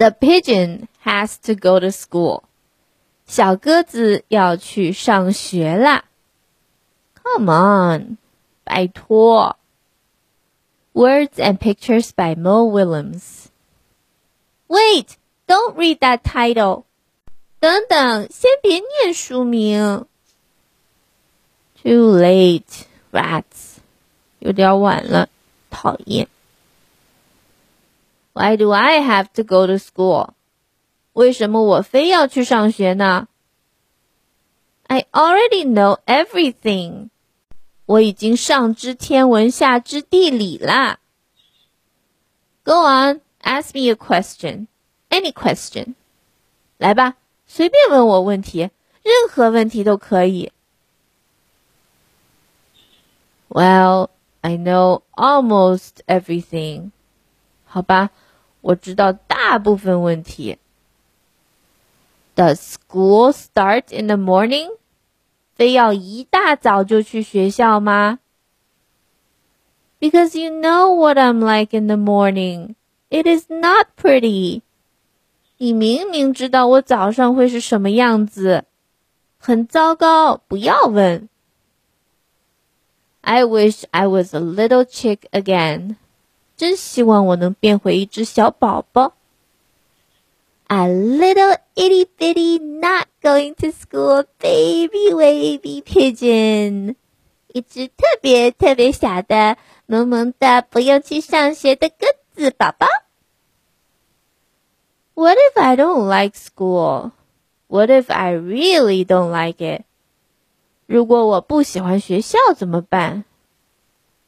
The pigeon has to go to school. 小鸽子要去上学啦。Come on，拜托。Words and Pictures by Mo Willems. Wait, don't read that title. 等等，先别念书名。Too late, rats. 有点晚了，讨厌。 Why do I have to go to school? 为什么我非要去上学呢？I already know everything. 我已经上知天文下知地理啦。Go on, ask me a question, any question. 来吧，随便问我问题，任何问题都可以。Well, I know almost everything. 好吧，我知道大部分问题。Does school start in the morning? 非要一大早就去学校吗？Because you know what I'm like in the morning. It is not pretty. 你明明知道我早上会是什么样子，很糟糕。不要问。I wish I was a little chick again. 真希望我能变回一只小宝宝。A little itty bitty not going to school baby wavy pigeon，一只特别特别小的萌萌的不用去上学的鸽子宝宝。What if I don't like school? What if I really don't like it? 如果我不喜欢学校怎么办？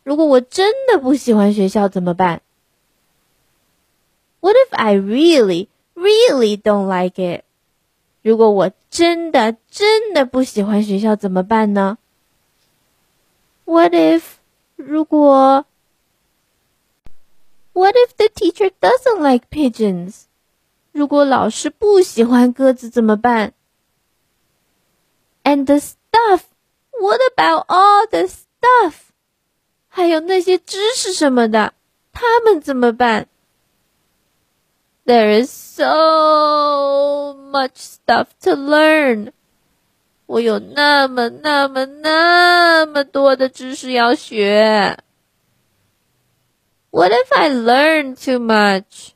如果我真的不喜欢学校怎么办？What if I really, really don't like it? 如果我真的真的不喜欢学校怎么办呢？What if 如果 What if the teacher doesn't like pigeons? 如果老师不喜欢鸽子怎么办？And the stuff. What about all the stuff? 还有那些知识什么的，他们怎么办？There is so much stuff to learn. 我有那么那么那么多的知识要学。What if I learn too much?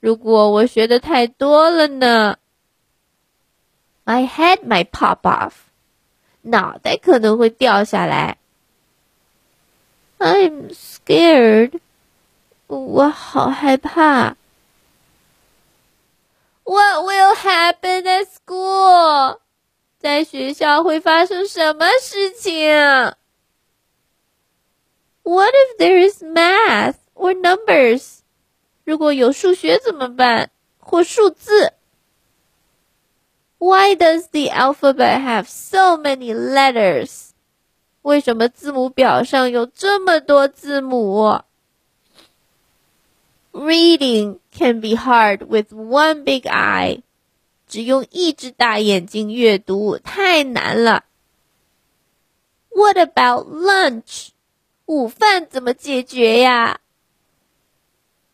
如果我学的太多了呢？My head might pop off，脑袋可能会掉下来。I'm scared，我好害怕。What will happen at school？在学校会发生什么事情？What if there is math or numbers？如果有数学怎么办？或数字？Why does the alphabet have so many letters？ 为什么字母表上有这么多字母？Reading can be hard with one big eye。只用一只大眼睛阅读太难了。What about lunch？午饭怎么解决呀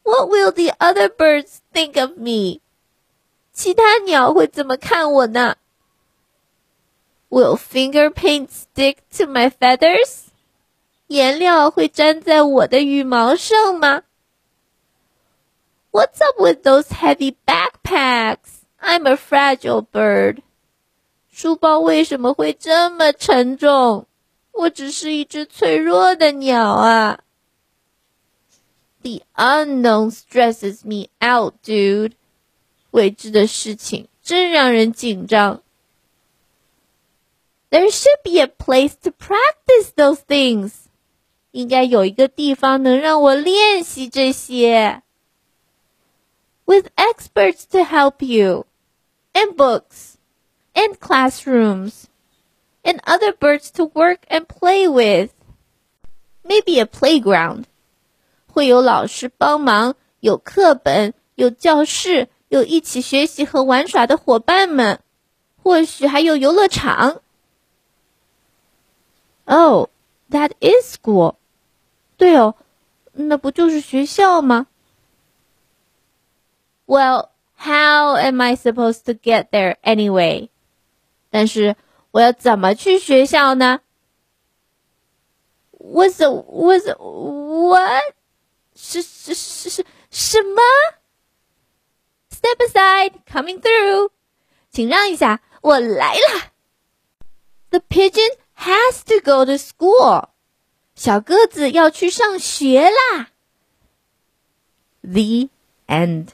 ？What will the other birds think of me? 其他鸟会怎么看我呢 ？Will finger paint stick to my feathers? 颜料会粘在我的羽毛上吗？What's up with those heavy backpacks? I'm a fragile bird. 书包为什么会这么沉重？我只是一只脆弱的鸟啊！the unknown stresses me out, dude. 未知的事情真让人紧张。 There should be a place to practice those things. 应该有一个地方能让我练习这些。With experts to help you, and books, and classrooms, and other birds to work and play with. Maybe a playground 会有老师帮忙，有课本，有教室，有一起学习和玩耍的伙伴们，或许还有游乐场。 Oh, that is school. 对哦，那不就是学校吗？Well, how am I supposed to get there anyway？但是我要怎么去学校呢？Was was what？是是是是什么？Step aside, coming through，请让一下，我来了。The pigeon has to go to school. 小鸽子要去上学啦。The end.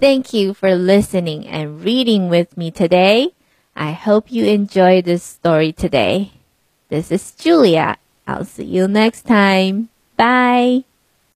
Thank you for listening and reading with me today. I hope you enjoyed this story today. This is Julia. I'll see you next time. Bye.